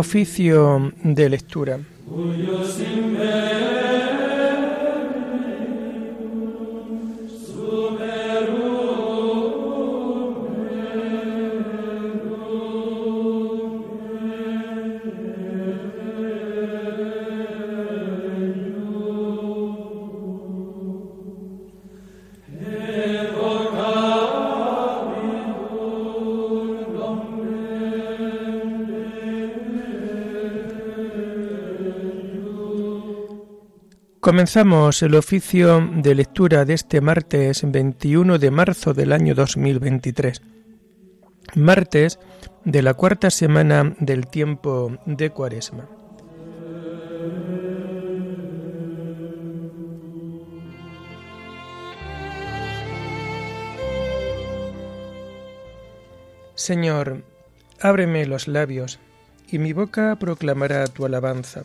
Oficio de lectura. Comenzamos el oficio de lectura de este martes 21 de marzo del año 2023. Martes de la cuarta semana del tiempo de Cuaresma. Señor, ábreme los labios, y mi boca proclamará tu alabanza.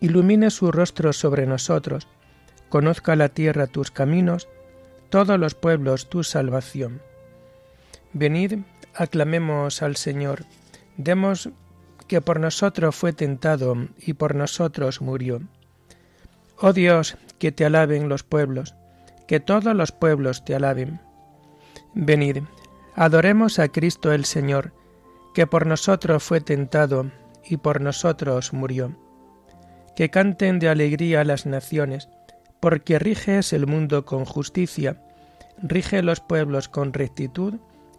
ilumine su rostro sobre nosotros, conozca la tierra tus caminos, todos los pueblos tu salvación. Venid, aclamemos al Señor, demos que por nosotros fue tentado y por nosotros murió. Oh Dios, que te alaben los pueblos, que todos los pueblos te alaben. Venid, adoremos a Cristo el Señor, que por nosotros fue tentado y por nosotros murió que canten de alegría las naciones, porque riges el mundo con justicia, rige los pueblos con rectitud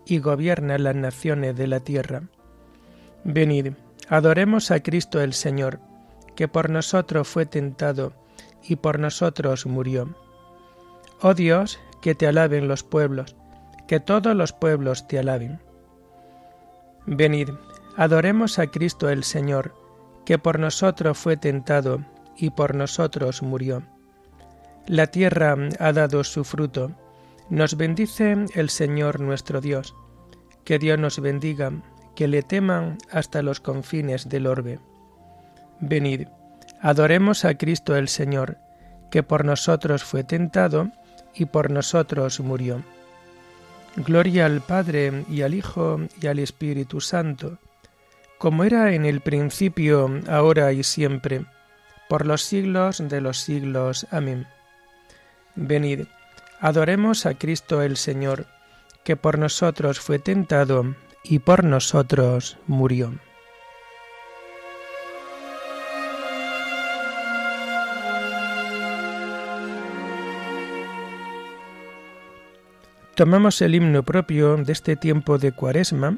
y gobierna las naciones de la tierra. Venid, adoremos a Cristo el Señor, que por nosotros fue tentado y por nosotros murió. Oh Dios, que te alaben los pueblos, que todos los pueblos te alaben. Venid, adoremos a Cristo el Señor, que por nosotros fue tentado y por nosotros murió. La tierra ha dado su fruto. Nos bendice el Señor nuestro Dios. Que Dios nos bendiga, que le teman hasta los confines del orbe. Venid, adoremos a Cristo el Señor, que por nosotros fue tentado y por nosotros murió. Gloria al Padre y al Hijo y al Espíritu Santo como era en el principio, ahora y siempre, por los siglos de los siglos. Amén. Venid, adoremos a Cristo el Señor, que por nosotros fue tentado y por nosotros murió. Tomamos el himno propio de este tiempo de Cuaresma,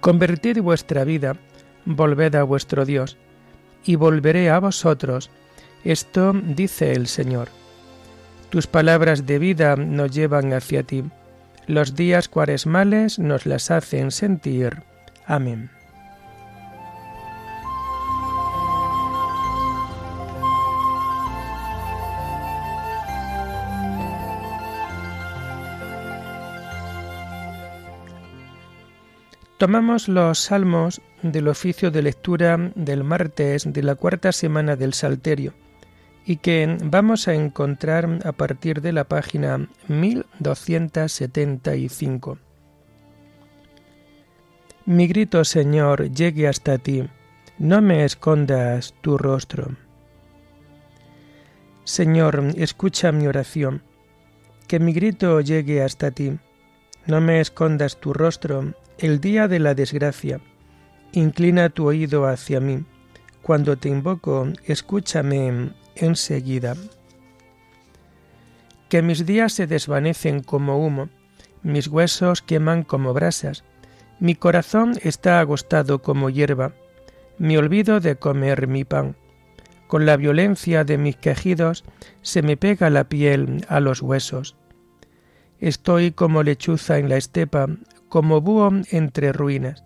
Convertid vuestra vida, volved a vuestro Dios, y volveré a vosotros. Esto dice el Señor. Tus palabras de vida nos llevan hacia ti. Los días cuaresmales nos las hacen sentir. Amén. Tomamos los salmos del oficio de lectura del martes de la cuarta semana del Salterio y que vamos a encontrar a partir de la página 1275. Mi grito, Señor, llegue hasta ti, no me escondas tu rostro. Señor, escucha mi oración, que mi grito llegue hasta ti, no me escondas tu rostro el día de la desgracia, Inclina tu oído hacia mí. Cuando te invoco, escúchame enseguida. Que mis días se desvanecen como humo, mis huesos queman como brasas, mi corazón está agostado como hierba, me olvido de comer mi pan. Con la violencia de mis quejidos se me pega la piel a los huesos. Estoy como lechuza en la estepa, como búho entre ruinas.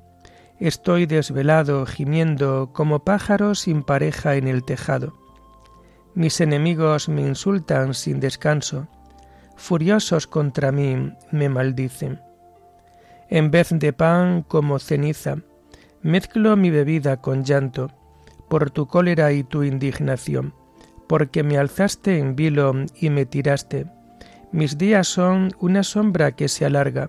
Estoy desvelado, gimiendo, como pájaro sin pareja en el tejado. Mis enemigos me insultan sin descanso, furiosos contra mí me maldicen. En vez de pan como ceniza, mezclo mi bebida con llanto, por tu cólera y tu indignación, porque me alzaste en vilo y me tiraste. Mis días son una sombra que se alarga,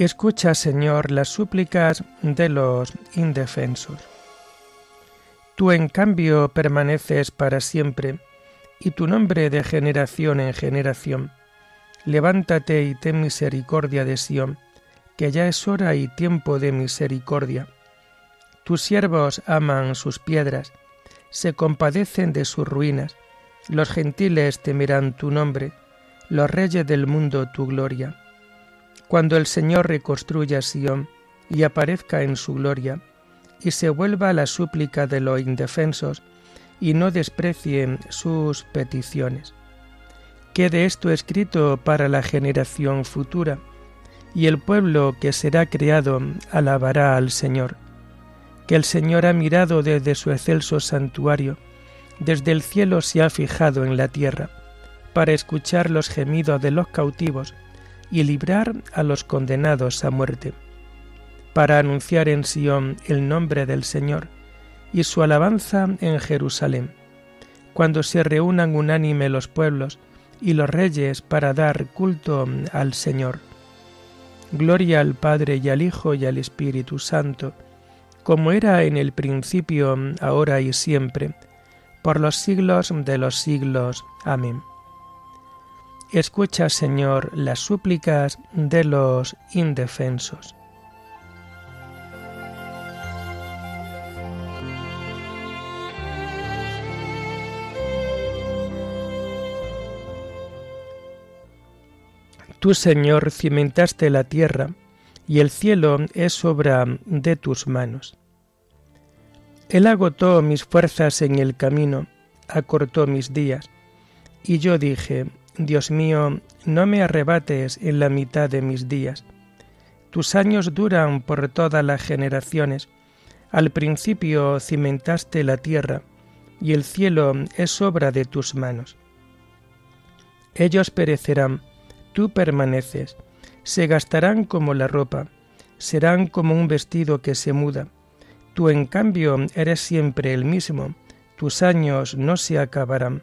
Escucha, Señor, las súplicas de los indefensos. Tú, en cambio, permaneces para siempre, y tu nombre de generación en generación. Levántate y ten misericordia de Sión, que ya es hora y tiempo de misericordia. Tus siervos aman sus piedras, se compadecen de sus ruinas, los gentiles temerán tu nombre, los reyes del mundo tu gloria. Cuando el Señor reconstruya Sión y aparezca en su gloria, y se vuelva la súplica de los indefensos, y no desprecien sus peticiones. Quede esto escrito para la generación futura, y el pueblo que será creado alabará al Señor, que el Señor ha mirado desde su excelso santuario, desde el cielo se ha fijado en la tierra, para escuchar los gemidos de los cautivos, y librar a los condenados a muerte, para anunciar en Sión el nombre del Señor y su alabanza en Jerusalén, cuando se reúnan unánime los pueblos y los reyes para dar culto al Señor. Gloria al Padre y al Hijo y al Espíritu Santo, como era en el principio, ahora y siempre, por los siglos de los siglos. Amén. Escucha, Señor, las súplicas de los indefensos. Tú, Señor, cimentaste la tierra, y el cielo es obra de tus manos. Él agotó mis fuerzas en el camino, acortó mis días, y yo dije, Dios mío, no me arrebates en la mitad de mis días. Tus años duran por todas las generaciones. Al principio cimentaste la tierra, y el cielo es obra de tus manos. Ellos perecerán, tú permaneces, se gastarán como la ropa, serán como un vestido que se muda. Tú en cambio eres siempre el mismo, tus años no se acabarán.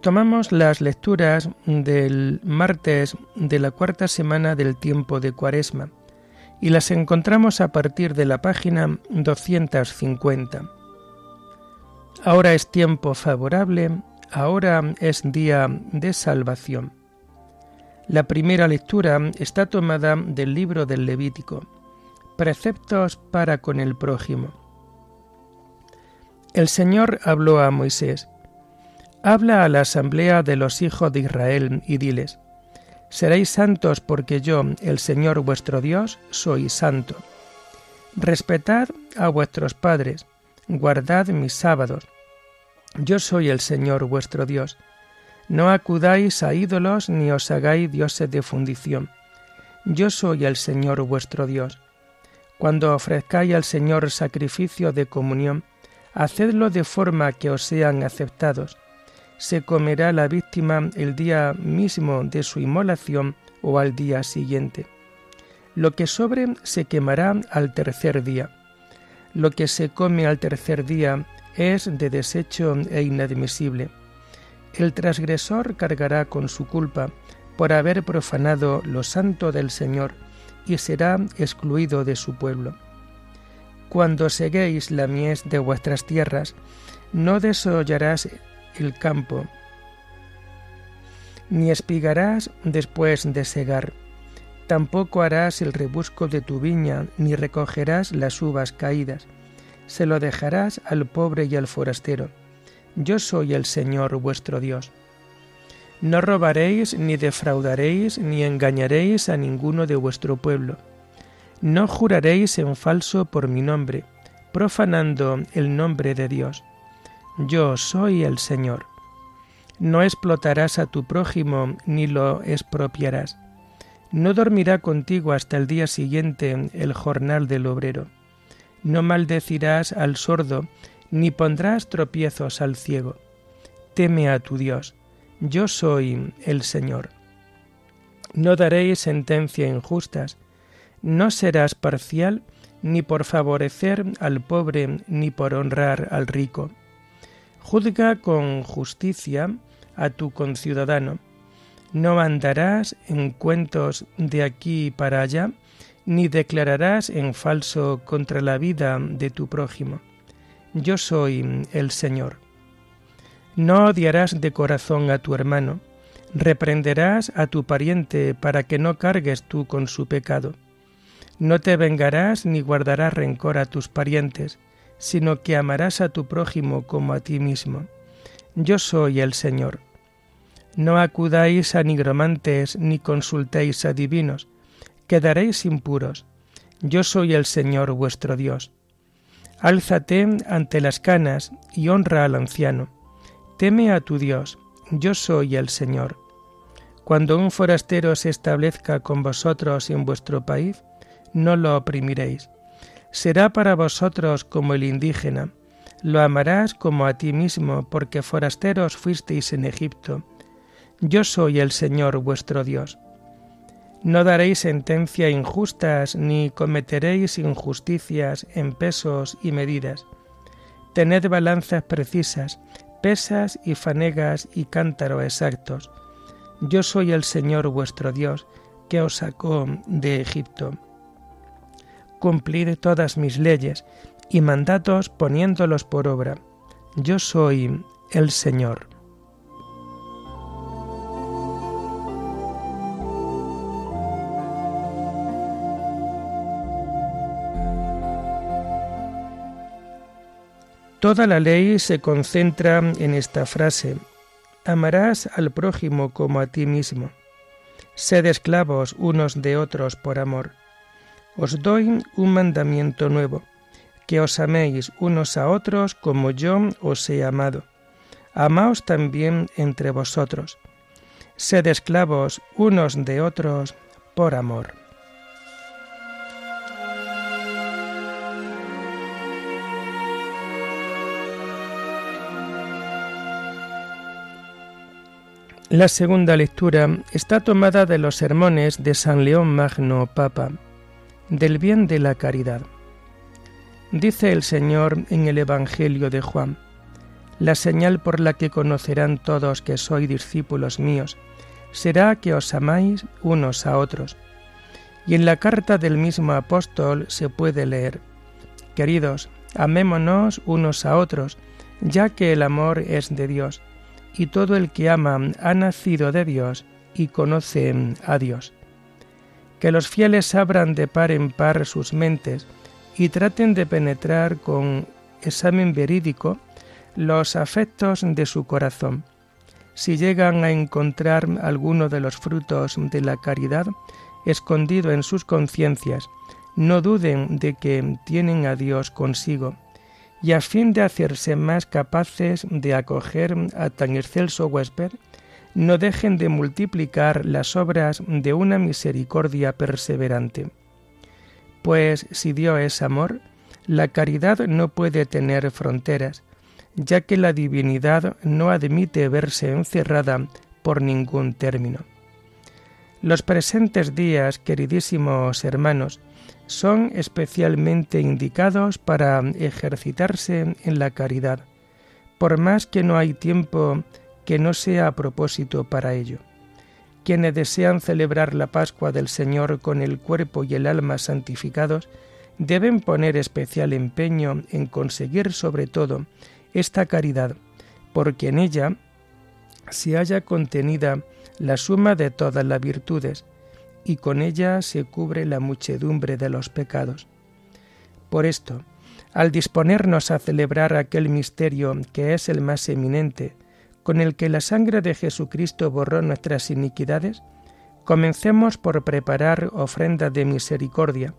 Tomamos las lecturas del martes de la cuarta semana del tiempo de Cuaresma y las encontramos a partir de la página 250. Ahora es tiempo favorable, ahora es día de salvación. La primera lectura está tomada del libro del Levítico, Preceptos para con el prójimo. El Señor habló a Moisés, Habla a la asamblea de los hijos de Israel y diles, Seréis santos porque yo, el Señor vuestro Dios, soy santo. Respetad a vuestros padres, guardad mis sábados. Yo soy el Señor vuestro Dios. No acudáis a ídolos ni os hagáis dioses de fundición. Yo soy el Señor vuestro Dios. Cuando ofrezcáis al Señor sacrificio de comunión, hacedlo de forma que os sean aceptados. Se comerá la víctima el día mismo de su inmolación o al día siguiente. Lo que sobre se quemará al tercer día. Lo que se come al tercer día es de desecho e inadmisible. El transgresor cargará con su culpa por haber profanado lo santo del Señor y será excluido de su pueblo. Cuando seguéis la mies de vuestras tierras, no desollarás el campo, ni espigarás después de segar. Tampoco harás el rebusco de tu viña, ni recogerás las uvas caídas. Se lo dejarás al pobre y al forastero. Yo soy el Señor vuestro Dios. No robaréis, ni defraudaréis, ni engañaréis a ninguno de vuestro pueblo. No juraréis en falso por mi nombre, profanando el nombre de Dios. Yo soy el Señor. No explotarás a tu prójimo, ni lo expropiarás. No dormirá contigo hasta el día siguiente el jornal del obrero. No maldecirás al sordo, ni pondrás tropiezos al ciego. Teme a tu Dios yo soy el Señor. No daréis sentencia injustas, no serás parcial ni por favorecer al pobre ni por honrar al rico. Juzga con justicia a tu conciudadano. No andarás en cuentos de aquí para allá, ni declararás en falso contra la vida de tu prójimo. Yo soy el Señor. No odiarás de corazón a tu hermano, reprenderás a tu pariente para que no cargues tú con su pecado. No te vengarás ni guardarás rencor a tus parientes, sino que amarás a tu prójimo como a ti mismo. Yo soy el Señor. No acudáis a nigromantes ni consultéis a divinos, quedaréis impuros. Yo soy el Señor vuestro Dios. Álzate ante las canas y honra al anciano Teme a tu Dios, yo soy el Señor. Cuando un forastero se establezca con vosotros en vuestro país, no lo oprimiréis. Será para vosotros como el indígena, lo amarás como a ti mismo, porque forasteros fuisteis en Egipto. Yo soy el Señor vuestro Dios. No daréis sentencia injustas, ni cometeréis injusticias en pesos y medidas. Tened balanzas precisas, pesas y fanegas y cántaros exactos. Yo soy el Señor vuestro Dios, que os sacó de Egipto. Cumplid todas mis leyes y mandatos poniéndolos por obra. Yo soy el Señor. Toda la ley se concentra en esta frase, amarás al prójimo como a ti mismo. Sed esclavos unos de otros por amor. Os doy un mandamiento nuevo, que os améis unos a otros como yo os he amado. Amaos también entre vosotros. Sed esclavos unos de otros por amor. La segunda lectura está tomada de los sermones de San León Magno Papa, del bien de la caridad. Dice el Señor en el Evangelio de Juan, La señal por la que conocerán todos que sois discípulos míos será que os amáis unos a otros. Y en la carta del mismo apóstol se puede leer, Queridos, amémonos unos a otros, ya que el amor es de Dios y todo el que ama ha nacido de Dios y conoce a Dios. Que los fieles abran de par en par sus mentes y traten de penetrar con examen verídico los afectos de su corazón. Si llegan a encontrar alguno de los frutos de la caridad escondido en sus conciencias, no duden de que tienen a Dios consigo, y a fin de hacerse más capaces de acoger a tan excelso huésped, no dejen de multiplicar las obras de una misericordia perseverante. Pues si Dios es amor, la caridad no puede tener fronteras, ya que la divinidad no admite verse encerrada por ningún término. Los presentes días, queridísimos hermanos, son especialmente indicados para ejercitarse en la caridad, por más que no hay tiempo que no sea a propósito para ello. Quienes desean celebrar la Pascua del Señor con el cuerpo y el alma santificados, deben poner especial empeño en conseguir sobre todo esta caridad, porque en ella se halla contenida la suma de todas las virtudes, y con ella se cubre la muchedumbre de los pecados. Por esto, al disponernos a celebrar aquel misterio que es el más eminente, con el que la sangre de Jesucristo borró nuestras iniquidades, comencemos por preparar ofrenda de misericordia,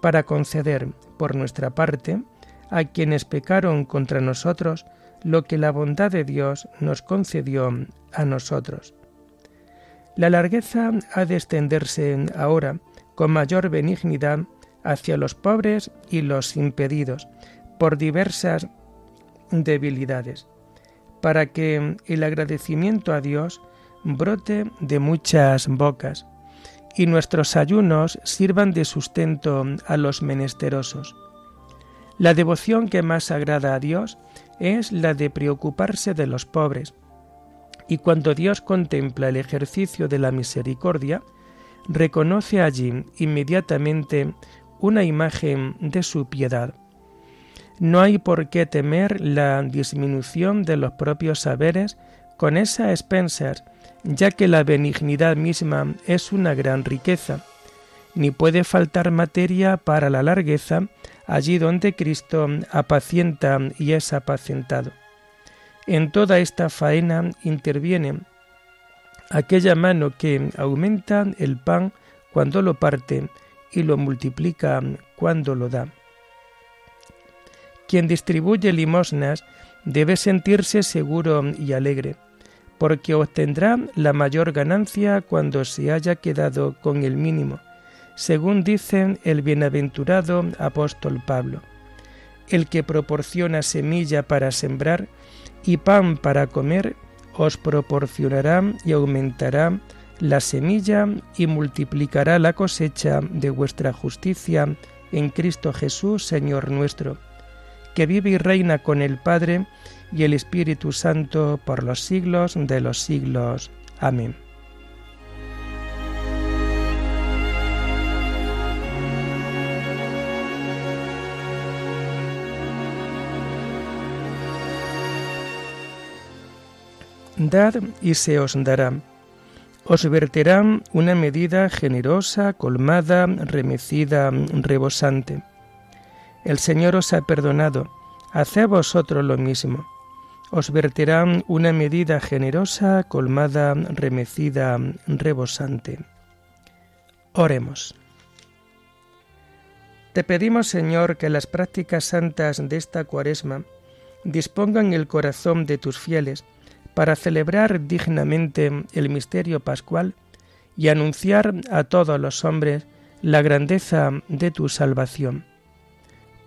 para conceder, por nuestra parte, a quienes pecaron contra nosotros, lo que la bondad de Dios nos concedió a nosotros. La largueza ha de extenderse ahora con mayor benignidad hacia los pobres y los impedidos por diversas debilidades, para que el agradecimiento a Dios brote de muchas bocas y nuestros ayunos sirvan de sustento a los menesterosos. La devoción que más agrada a Dios es la de preocuparse de los pobres, y cuando Dios contempla el ejercicio de la misericordia, reconoce allí inmediatamente una imagen de su piedad. No hay por qué temer la disminución de los propios saberes con esas expensas, ya que la benignidad misma es una gran riqueza, ni puede faltar materia para la largueza allí donde Cristo apacienta y es apacientado. En toda esta faena interviene aquella mano que aumenta el pan cuando lo parte y lo multiplica cuando lo da. Quien distribuye limosnas debe sentirse seguro y alegre, porque obtendrá la mayor ganancia cuando se haya quedado con el mínimo, según dice el bienaventurado apóstol Pablo. El que proporciona semilla para sembrar y pan para comer, os proporcionará y aumentará la semilla y multiplicará la cosecha de vuestra justicia en Cristo Jesús, Señor nuestro, que vive y reina con el Padre y el Espíritu Santo por los siglos de los siglos. Amén. Dad y se os dará. Os verterán una medida generosa, colmada, remecida, rebosante. El Señor os ha perdonado, haced vosotros lo mismo. Os verterán una medida generosa, colmada, remecida, rebosante. Oremos. Te pedimos, Señor, que las prácticas santas de esta cuaresma dispongan el corazón de tus fieles, para celebrar dignamente el misterio pascual y anunciar a todos los hombres la grandeza de tu salvación.